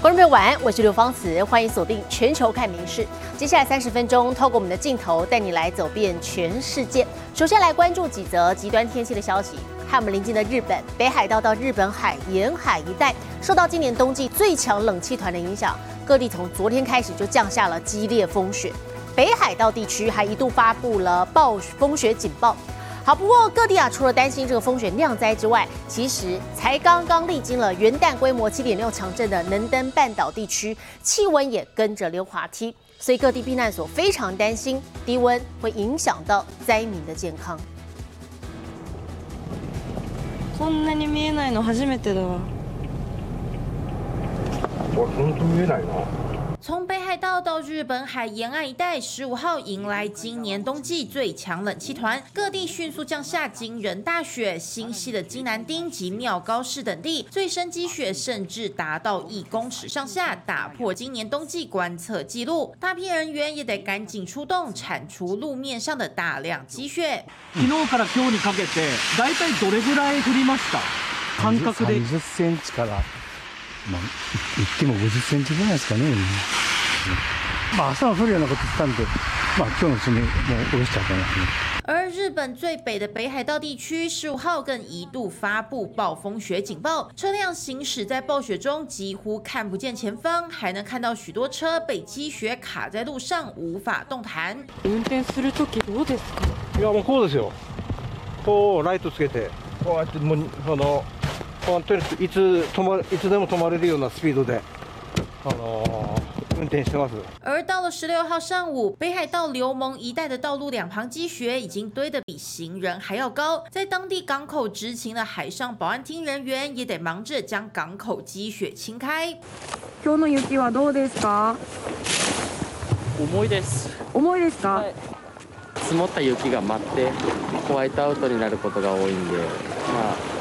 观众朋友晚安，我是刘芳慈，欢迎锁定全球看民事。接下来三十分钟，透过我们的镜头带你来走遍全世界。首先来关注几则极端天气的消息。和我们邻近的日本北海道到日本海沿海一带，受到今年冬季最强冷气团的影响，各地从昨天开始就降下了激烈风雪。北海道地区还一度发布了暴风雪警报。好，不过各地啊，除了担心这个风雪酿灾之外，其实才刚刚历经了元旦规模七点六强震的能登半岛地区，气温也跟着溜滑梯，所以各地避难所非常担心低温会影响到灾民的健康。こんなに見えないの初めてだわ。我本当見えないな。 从北海道到日本海沿岸一带，十五号迎来今年冬季最强冷气团，各地迅速降下惊人大雪。新西的金南町及妙高市等地，最深积雪甚至达到一公尺上下，打破今年冬季观测记录。大批人员也得赶紧出动，铲除路面上的大量积雪。昨日から今日にかけて、大体どれぐらい降りました？感覚で。20センチから。 まあ、言っても50センチぐらいですかね。まあ、朝は降るようなことしたんで、まあ、今日のうちにもう下ろしちゃったな。而日本最北的北海道地区，十五号更一度发布暴风雪警报，车辆行驶在暴雪中几乎看不见前方，还能看到许多车被积雪卡在路上，无法动弹。運転するときどうですか？いやもうこうですよ。こうライトつけて、こうやってもうその。 いつ止まいつでも止まれるようなスピードで、あの運転してます。而到了十六号上午，北海道流蒙一带的道路两旁积雪已经堆得比行人还要高，在当地港口执勤的海上保安厅人员也得忙着将港口积雪清开。今日の雪はどうですか？重いです。重いですか？積もった雪が舞ってホワイトアウトになることが多いんで、まあ。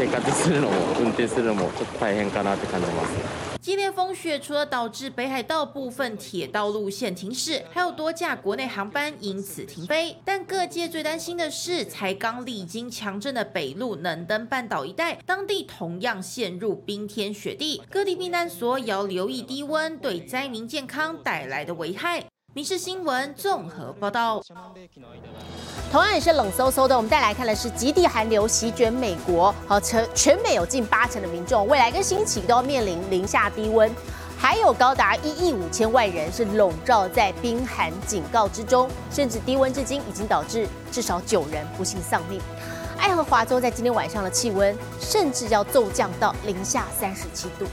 生活するのも運転するのもちょっと大変かなって感じます。激烈风雪除了导致北海道部分铁道路线停驶，还有多架国内航班因此停飞。但各界最担心的是，才刚历经强震的北陆能登半岛一带，当地同样陷入冰天雪地，各地避难所也要留意低温对灾民健康带来的危害。 民事新闻综合报道。同样也是冷飕飕的，我们再来看的是极地寒流席卷美国，和全全美有近八成的民众未来一个星期都要面临零下低温，还有高达一亿五千万人是笼罩在冰寒警告之中，甚至低温至今已经导致至少九人不幸丧命。爱荷华州在今天晚上的气温甚至要骤降到零下三十七度。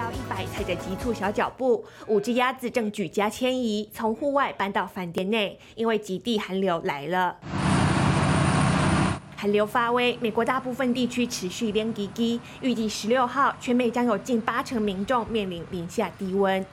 一摇一摆，踩着急促小脚步，五只鸭子正举家迁移，从户外搬到饭店内，因为极地寒流来了。寒流发威，美国大部分地区持续连滴滴，预计十六号全美将有近八成民众面临零下低温。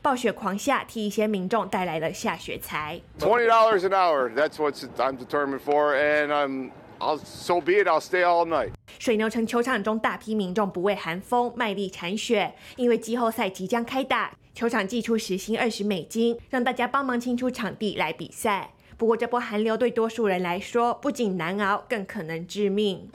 暴雪狂下，替一些民众带来了下雪财。Twenty dollars an hour. That's what I'm determined for, and I'm. I'll so be it. I'll stay all night. 水牛城球场中，大批民众不畏寒风，卖力铲雪。因为季后赛即将开打，球场寄出时薪二十美金，让大家帮忙清出场地来比赛。不过，这波寒流对多数人来说，不仅难熬，更可能致命。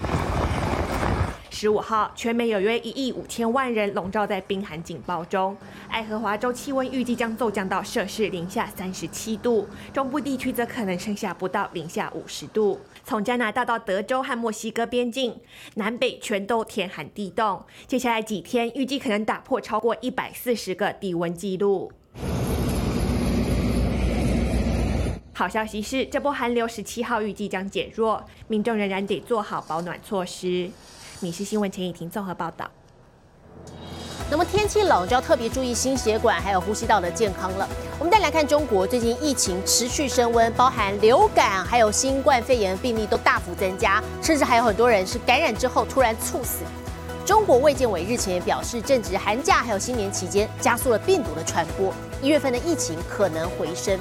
十五号，全美有约一亿五千万人笼罩在冰寒警报中。爱荷华州气温预计将骤降到摄氏零下三十七度，中部地区则可能剩下不到零下五十度。从加拿大到德州和墨西哥边境，南北全都天寒地冻。接下来几天，预计可能打破超过一百四十个低温纪录。好消息是，这波寒流十七号预计将减弱，民众仍然得做好保暖措施。米氏新闻钱以婷综合报道。那么天气冷就要特别注意心血管还有呼吸道的健康了。我们再来看中国，最近疫情持续升温，包含流感还有新冠肺炎病例都大幅增加，甚至还有很多人是感染之后突然猝死。中国卫健委日前也表示，正值寒假还有新年期间，加速了病毒的传播，一月份的疫情可能回升。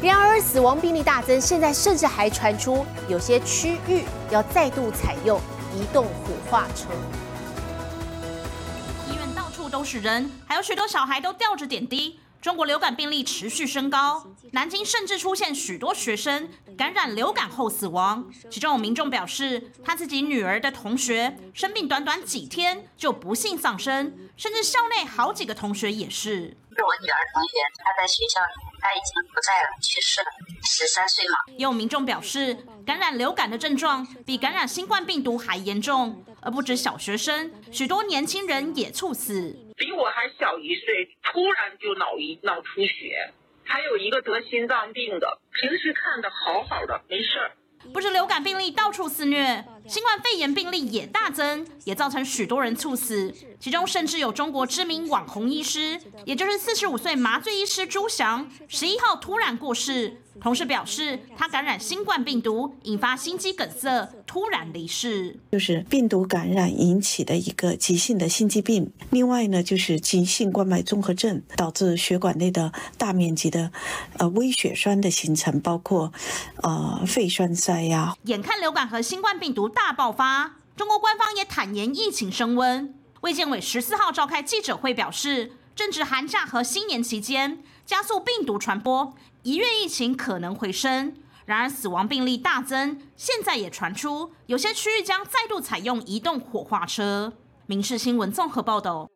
然而死亡病例大增，现在甚至还传出有些区域要再度采用移动火化车。都是人，还有许多小孩都吊着点滴。中国流感病例持续升高，南京甚至出现许多学生感染流感后死亡。其中有民众表示，他自己女儿的同学生病短短几天就不幸丧生，甚至校内好几个同学也是。是我女儿同学，她在学校里，她已经不在了，去世了，十三岁嘛。也有民众表示，感染流感的症状比感染新冠病毒还严重，而不止小学生，许多年轻人也猝死。比我还小一岁，突然就脑一脑出血，还有一个得心脏病的，平时看的好好的，没事儿。不止流感病例到处肆虐，新冠肺炎病例也大增，也造成许多人猝死。其中甚至有中国知名网红医师，也就是四十五岁麻醉医师朱翔，十一号突然过世。同事表示，他感染新冠病毒，引发心肌梗塞，突然离世。就是病毒感染引起的一个急性的心肌病。另外呢，就是急性冠脉综合症，导致血管内的大面积的呃微血栓的形成，包括呃肺栓塞呀。眼看流感和新冠病毒大爆发，中国官方也坦言疫情升温。卫健委十四号召开记者会表示，正值寒假和新年期间，加速病毒传播。一月疫情可能回升，然而死亡病例大增。现在也传出有些区域将再度采用移动火化车。民事新闻综合报道。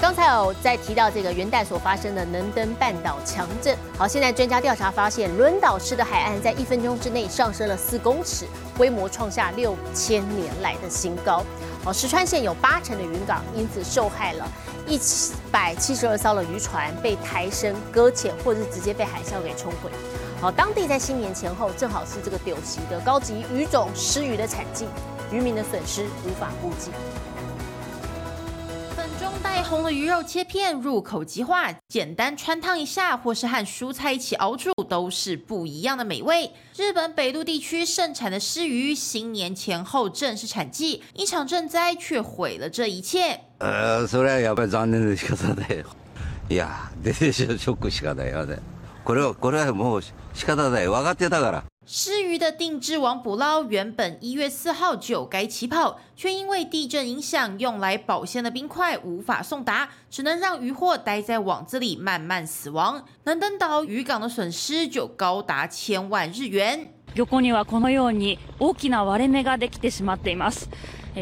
刚才有在提到这个元旦所发生的能登半岛强震。好，现在专家调查发现，轮岛市的海岸在一分钟之内上升了四公尺，规模创下六千年来的新高。好，石川县有八成的渔港因此受害了。一百七十二艘的渔船被抬升搁浅，或者是直接被海啸给冲毁。好，当地在新年前后正好是这个丢席的高级鱼种失鱼的产季，渔民的损失无法估计。粉中带红的鱼肉切片入口即化，简单穿烫一下，或是和蔬菜一起熬煮，都是不一样的美味。日本北陆地区盛产的狮鱼，新年前后正是产季，一场震灾却毁了这一切。呃，それはやっぱり残念な仕方だよ。いや、出てショックしかないよね。 これはこれはもう仕方ない。分かってたから。狮鱼的定制网捕捞原本一月四号就该起跑，却因为地震影响，用来保鲜的冰块无法送达，只能让渔获待在网子里慢慢死亡。能登岛渔港的损失就高达千万日元？漁港にはこのように大きな割れ目ができてしまっています。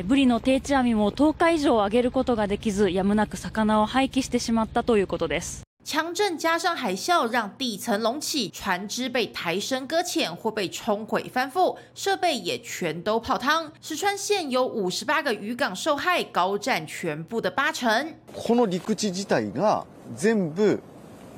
ブリの定置網も10日以上上げることができず、やむなく魚を廃棄してしまったということです。强震加上海啸，让地层隆起，船只被抬升搁浅或被冲毁翻覆，设备也全都泡汤。石川县有五十八个渔港受害，高占全部的八成。この陸地自体が全部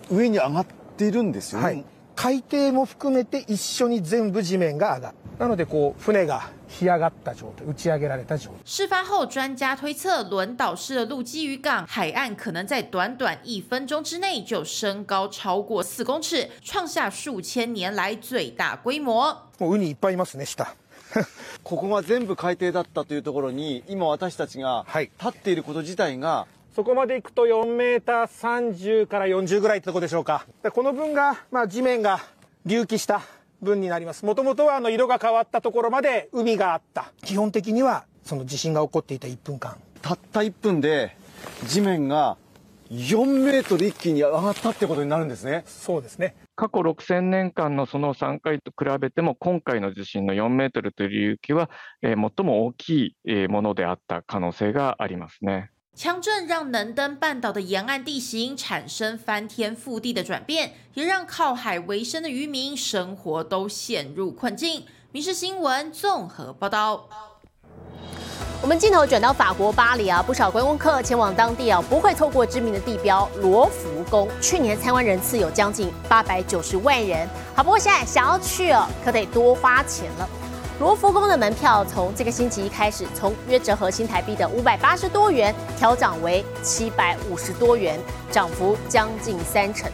上に上がっているんですよね。海底も含めて一緒に全部地面が上がる。 なのでこう船が干上がった状態、打ち上げられた状態。事发后，专家推测轮岛市的陆基渔港海岸可能在短短一分钟之内就升高超过四公尺，创下数千年来最大规模。もうウニいっぱいいますね下。ここが全部海底だったというところに今私たちが立っていること自体が、そこまで行くと4メーター30から40ぐらいってとこでしょうか。この分がまあ地面が隆起した分になります。もともとはあの色が変わったところまで海があった。基本的にはその地震が起こっていた1分間。たった1分で地面が4メートル一気に上がったってことになるんですね。そうですね。過去6000年間のその3回と比べても今回の地震の4メートルという隆起は、えー、最も大きいものであった可能性がありますね。强震让能登半岛的沿岸地形产生翻天覆地的转变，也让靠海为生的渔民生活都陷入困境。民事新闻综合报道。我们镜头转到法国巴黎啊，不少观光客前往当地啊，不会错过知名的地标罗浮宫。去年参观人次有将近八百九十万人。好，不过现在想要去哦，可得多花钱了。罗浮宫的门票从这个星期一开始，从约折合新台币的五百八十多元调涨为七百五十多元，涨幅将近三成。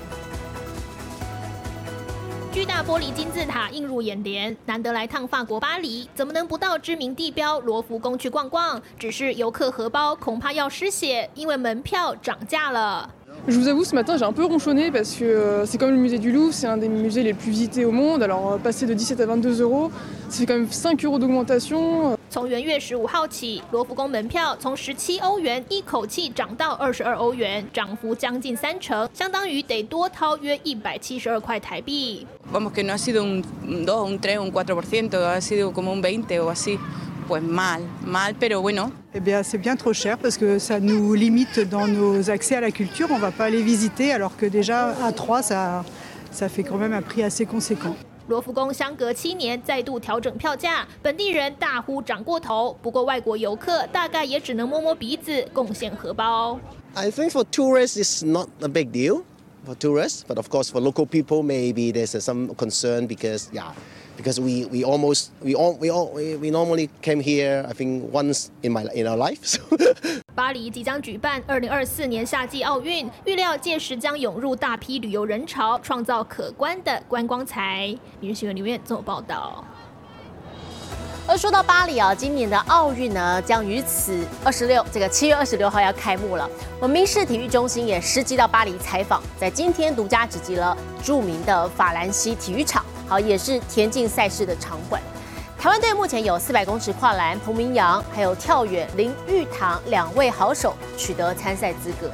巨大玻璃金字塔映入眼帘，难得来趟法国巴黎，怎么能不到知名地标罗浮宫去逛逛？只是游客荷包恐怕要失血，因为门票涨价了。Je vous avoue, ce matin, j'ai un peu ronchonné parce que euh, c'est comme le musée du Louvre, c'est un des musées les plus visités au monde. Alors, euh, passer de 17 à 22 euros, ça fait quand même 5 euros d'augmentation. 从元月十五号起，罗浮宫门票从十七欧元一口气涨到二十二欧元，涨幅将近三成，相当于得多掏约一百七十二块台币。Vamos que no ha sido un 2, un 3, un 4%, ha sido como un 20 o así. Pues mal, mal, pero bueno. Eh bien, c'est bien trop cher parce que ça nous limite dans nos accès à la culture. On ne va pas les visiter alors que déjà à 3, ça, ça fait quand même un prix assez conséquent. 罗浮宫相隔七年再度调整票价，本地人大呼涨过头。不过外国游客大概也只能摸摸鼻子，贡献荷包。I think for tourists it's not a big deal for tourists, but of course for local people maybe there's some concern because yeah Because we, we almost we all we all we, we normally came here I think once in my in our life. So 巴黎即将举办二零二四年夏季奥运，预料届时将涌入大批旅游人潮，创造可观的观光财。《日新闻》里面做报道。而说到巴黎啊，今年的奥运呢，将于此二十六这个七月二十六号要开幕了。我们民事体育中心也实际到巴黎采访，在今天独家直击了著名的法兰西体育场，好也是田径赛事的场馆。台湾队目前有四百公尺跨栏彭明阳，还有跳远林玉堂两位好手取得参赛资格。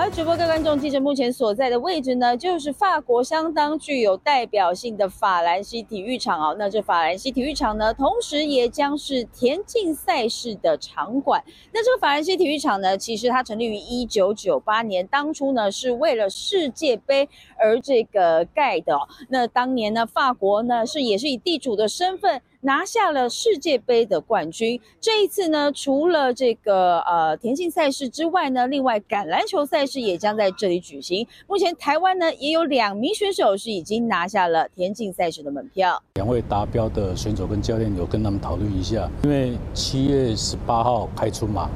而主播各位观众，记者目前所在的位置呢，就是法国相当具有代表性的法兰西体育场哦。那这法兰西体育场呢，同时也将是田径赛事的场馆。那这个法兰西体育场呢，其实它成立于一九九八年，当初呢是为了世界杯而这个盖的。那当年呢，法国呢是也是以地主的身份。拿下了世界杯的冠军。这一次呢，除了这个呃田径赛事之外呢，另外橄榄球赛事也将在这里举行。目前台湾呢也有两名选手是已经拿下了田径赛事的门票。两位达标的选手跟教练有跟他们讨论一下，因为七月十八号开春嘛，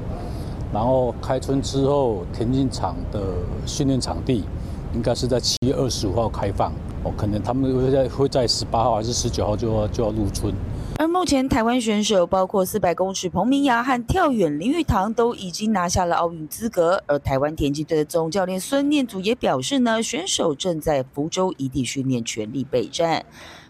然后开春之后田径场的训练场地应该是在七月二十五号开放，哦，可能他们会在会在十八号还是十九号就要就要入春。而目前台湾选手包括四百公尺彭明阳和跳远林玉堂都已经拿下了奥运资格。而台湾田径队的总教练孙念祖也表示呢，选手正在福州异地训练，全力备战。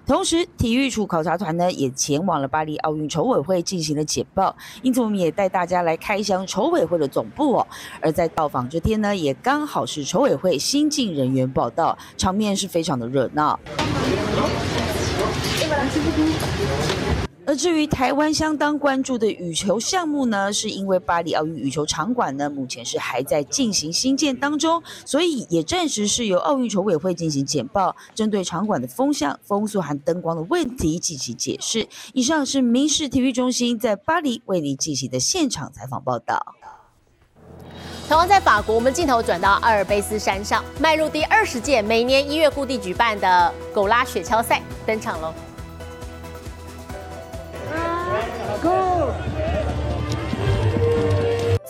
同时，体育处考察团呢也前往了巴黎奥运筹委会进行了简报，因此我们也带大家来开箱筹委会的总部哦。而在到访这天呢，也刚好是筹委会新进人员报道，场面是非常的热闹。至于台湾相当关注的羽球项目呢，是因为巴黎奥运羽球场馆呢，目前是还在进行新建当中，所以也暂时是由奥运筹委会进行简报，针对场馆的风向、风速和灯光的问题进行解释。以上是民事体育中心在巴黎为您进行的现场采访报道。同样在法国，我们镜头转到阿尔卑斯山上，迈入第二十届每年一月固定举办的狗拉雪橇赛登场喽。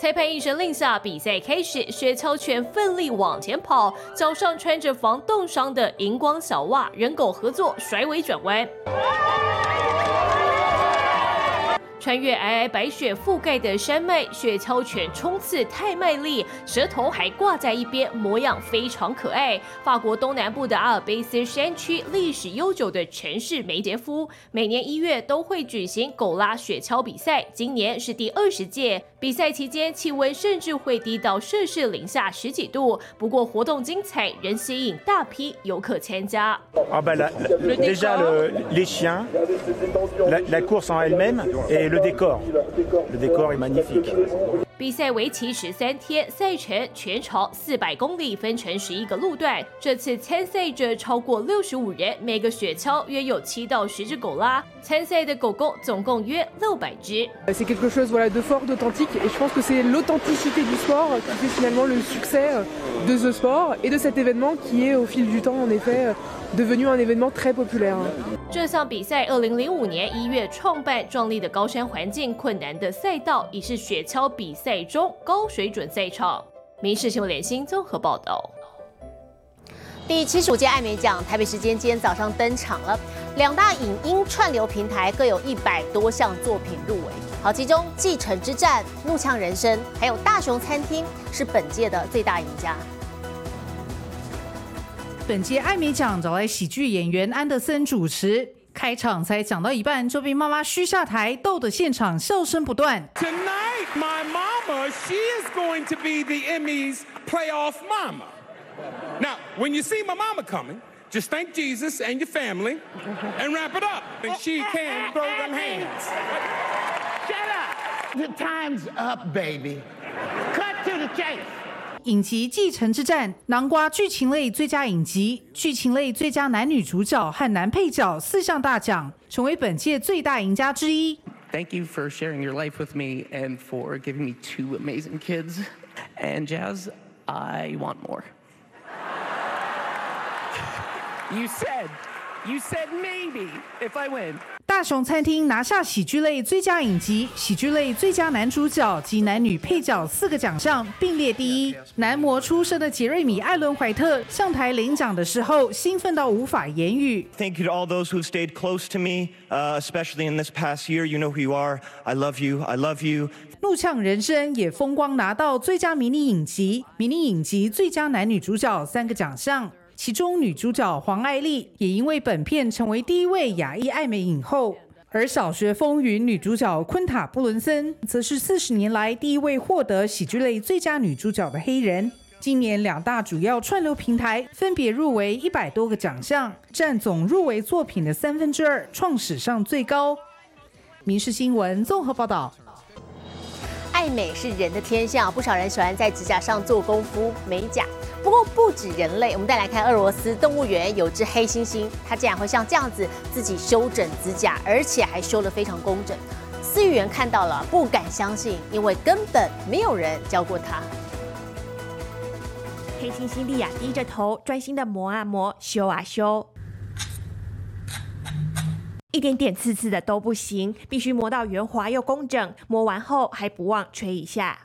裁判一声令下，比赛开始，雪橇犬奋力往前跑，脚上穿着防冻伤的荧光小袜，人狗合作甩尾转弯。穿越皑皑白雪覆盖的山脉，雪橇犬冲刺太卖力，舌头还挂在一边，模样非常可爱。法国东南部的阿尔卑斯山区历史悠久的城市梅杰夫，每年一月都会举行狗拉雪橇比赛，今年是第二十届。比赛期间气温甚至会低到摄氏零下十几度，不过活动精彩，仍吸引大批游客参加。Ah ben la, déjà le, les chiens, la, la course en elle-même et le décor. Le décor est magnifique. 比赛为期十三天，赛程全长四百公里，分成十一个路段。这次参赛者超过六十五人，每个雪橇约有七到十只狗拉。参赛的狗狗总共约六百只。C'est quelque chose voilà de fort, d'authentique, et je pense que c'est l'authenticité du sport qui fait finalement le succès de ce sport et de cet événement qui est au fil du temps en effet devenu un événement très populaire. 这项比赛二零零五年一月创办，壮丽的高山环境、困难的赛道，已是雪橇比赛中高水准赛场。民事新闻联新综合报道。第七十五届艾美奖台北时间今天早上登场了，两大影音串流平台各有一百多项作品入围。好，其中《继承之战》《怒呛人生》还有《大熊餐厅》是本届的最大赢家。本届艾美奖找来喜剧演员安德森主持，开场才讲到一半就被妈妈嘘下台，逗得现场笑声不断。Tonight, my mama, she is going to be the Emmys playoff mama. Now, when you see my mama coming, just thank Jesus and your family and wrap it up. And she can throw them hands. Shut up! The time's up, baby. Cut to the chase. 影集《继承之战》南瓜剧情类最佳影集、剧情类最佳男女主角和男配角四项大奖，成为本届最大赢家之一。Thank you for sharing your life with me and for giving me two amazing kids. And Jazz, I want more. You said, you said maybe if I win. 大雄餐厅拿下喜剧类最佳影集、喜剧类最佳男主角及男女配角四个奖项，并列第一。男模出身的杰瑞米·艾伦·怀特上台领奖的时候，兴奋到无法言语。Thank you to all those who've stayed close to me, uh, especially in this past year. You know who you are. I love you. I love you. 怒呛人生也风光拿到最佳迷你影集、迷你影集最佳男女主角三个奖项。其中女主角黄爱丽也因为本片成为第一位亚裔艾美影后，而《小学风云》女主角昆塔·布伦森则是四十年来第一位获得喜剧类最佳女主角的黑人。今年两大主要串流平台分别入围一百多个奖项，占总入围作品的三分之二，创史上最高。民事新闻综合报道。爱美是人的天性，不少人喜欢在指甲上做功夫美甲。不过不止人类，我们再来看俄罗斯动物园有只黑猩猩，它竟然会像这样子自己修整指甲，而且还修得非常工整。饲育员看到了，不敢相信，因为根本没有人教过它。黑猩猩莉亚低着头，专心的磨啊磨，修啊修，一点点刺刺的都不行，必须磨到圆滑又工整。磨完后还不忘吹一下。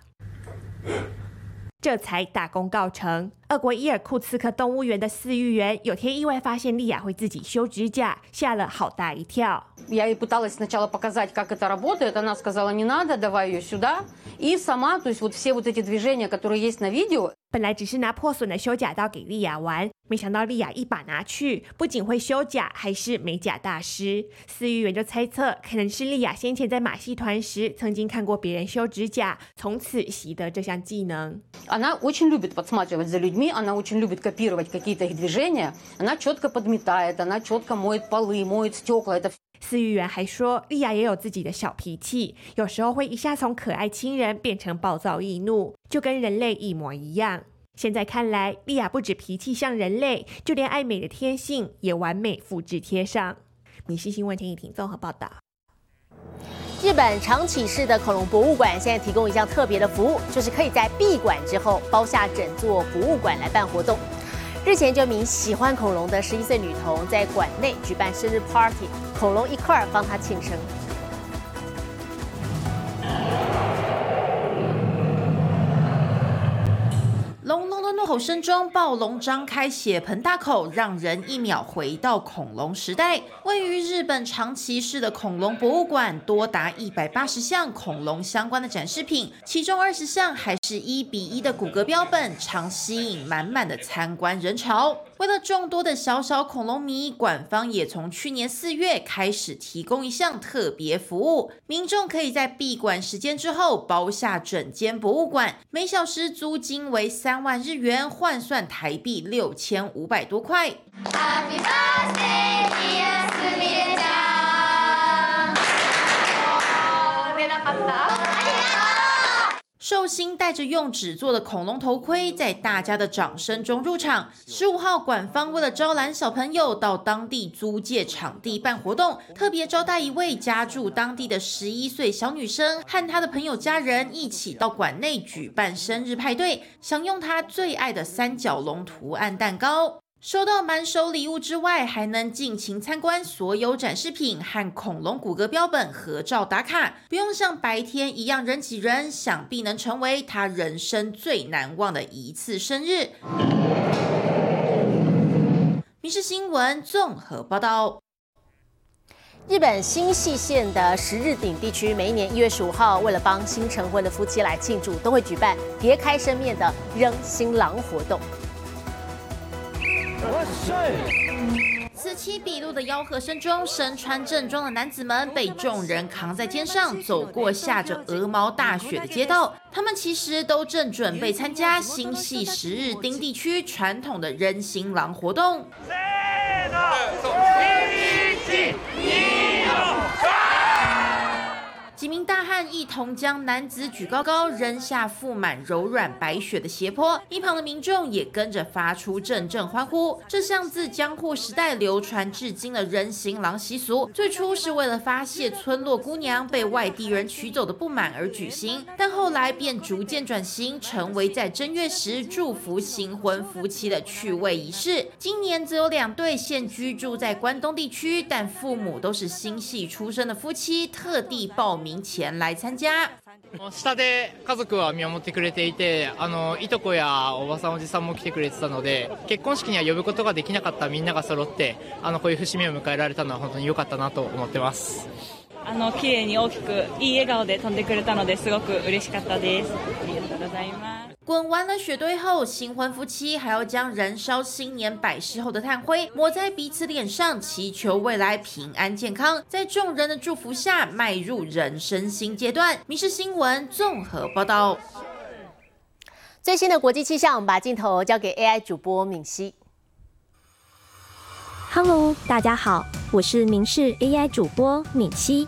这才大功告成。俄国伊尔库茨克动物园的饲育员有天意外发现莉亚会自己修指甲，吓了好大一跳。 Я ей пыталась сначала показать, как это работает. Она сказала, не надо, давай ее сюда. И сама, то есть вот все вот эти движения, которые есть на видео, 本来只是拿破损的修甲刀给莉亚玩，没想到莉亚一把拿去，不仅会修甲，还是美甲大师。饲育员就猜测，可能是莉亚先前在马戏团时曾经看过别人修指甲，从此习得这项技能。 она очень любит подсматривать за людьми, она очень любит копировать какие-то их движения. Она четко подметает, она четко моет полы, моет стекла. Это 饲育员还说，莉亚也有自己的小脾气，有时候会一下从可爱亲人变成暴躁易怒，就跟人类一模一样。现在看来，莉亚不止脾气像人类，就连爱美的天性也完美复制贴上。米西新闻田以婷综合报道。日本长崎市的恐龙博物馆现在提供一项特别的服务，就是可以在闭馆之后包下整座博物馆来办活动。日前，就名喜欢恐龙的十一岁女童在馆内举办生日 party，恐龙一块儿帮她庆生。吼声中，暴龙张开血盆大口，让人一秒回到恐龙时代。位于日本长崎市的恐龙博物馆，多达一百八十项恐龙相关的展示品，其中二十项还是一比一的骨骼标本，常吸引满满的参观人潮。为了众多的小小恐龙迷，馆方也从去年四月开始提供一项特别服务，民众可以在闭馆时间之后包下整间博物馆，每小时租金为三万日元，换算台币六千五百多块。Happy birthday, 寿星戴着用纸做的恐龙头盔，在大家的掌声中入场。十五号，馆方为了招揽小朋友到当地租借场地办活动，特别招待一位家住当地的十一岁小女生，和她的朋友家人一起到馆内举办生日派对，享用她最爱的三角龙图案蛋糕。收到满手礼物之外，还能尽情参观所有展示品和恐龙骨骼标本合照打卡，不用像白天一样人挤人，想必能成为他人生最难忘的一次生日。民事新闻综合报道。日本新舄县的十日町地区，每一年一月十五号，为了帮新成婚的夫妻来庆祝，都会举办别开生面的扔新郎活动。此起彼落的吆喝声中，身穿正装的男子们被众人扛在肩上，走过下着鹅毛大雪的街道。他们其实都正准备参加新系十日町地区传统的人行狼活动。几名大汉一同将男子举高高，扔下覆满柔软白雪的斜坡，一旁的民众也跟着发出阵阵欢呼。这项自江户时代流传至今的人形狼习俗，最初是为了发泄村落姑娘被外地人娶走的不满而举行，但后来便逐渐转型，成为在正月时祝福新婚夫妻的趣味仪式。今年则有两对现居住在关东地区，但父母都是新系出生的夫妻，特地报名。前来参加。下で家族は見守ってくれていてあのいとこやおばさんおじさんも来てくれてたので結婚式には呼ぶことができなかったみんなが揃ってあのこういう節目を迎えられたのは本当に良かったなと思ってますあの綺麗に大きくいい笑顔で飛んでくれたのですごく嬉しかったですありがとうございます滚完了雪堆后，新婚夫妻还要将燃烧新年百事后的炭灰抹在彼此脸上，祈求未来平安健康。在众人的祝福下，迈入人生新阶段。《民事新闻》综合报道。最新的国际气象，我们把镜头交给 AI 主播敏熙。 Hello，大家好，我是明视 AI 主播敏熙。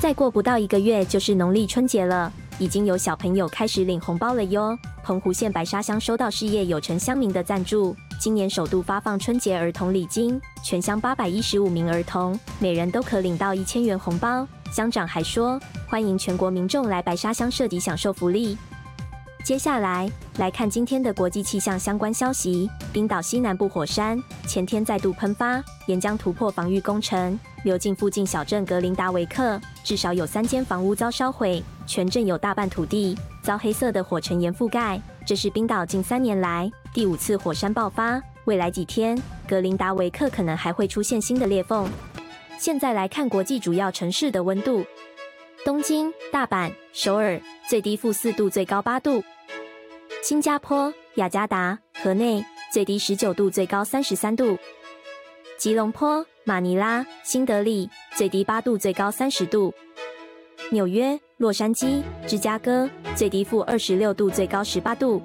再过不到一个月就是农历春节了。已经有小朋友开始领红包了哟！澎湖县白沙乡收到事业有成乡民的赞助，今年首度发放春节儿童礼金，全乡八百一十五名儿童，每人都可领到一千元红包。乡长还说，欢迎全国民众来白沙乡设籍享受福利。接下来来看今天的国际气象相关消息：冰岛西南部火山前天再度喷发，岩浆突破防御工程，流进附近小镇格林达维克，至少有三间房屋遭烧毁，全镇有大半土地遭黑色的火尘岩覆盖。这是冰岛近三年来第五次火山爆发，未来几天格林达维克可能还会出现新的裂缝。现在来看国际主要城市的温度。东京、大阪、首尔最低负四度，最高八度；新加坡、雅加达、河内最低十九度，最高三十三度；吉隆坡、马尼拉、新德里最低八度，最高三十度；纽约、洛杉矶、芝加哥最低负二十六度，最高十八度；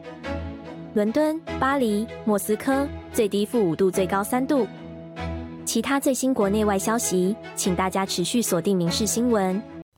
伦敦、巴黎、莫斯科最低负五度，最高三度。其他最新国内外消息，请大家持续锁定《民事新闻》。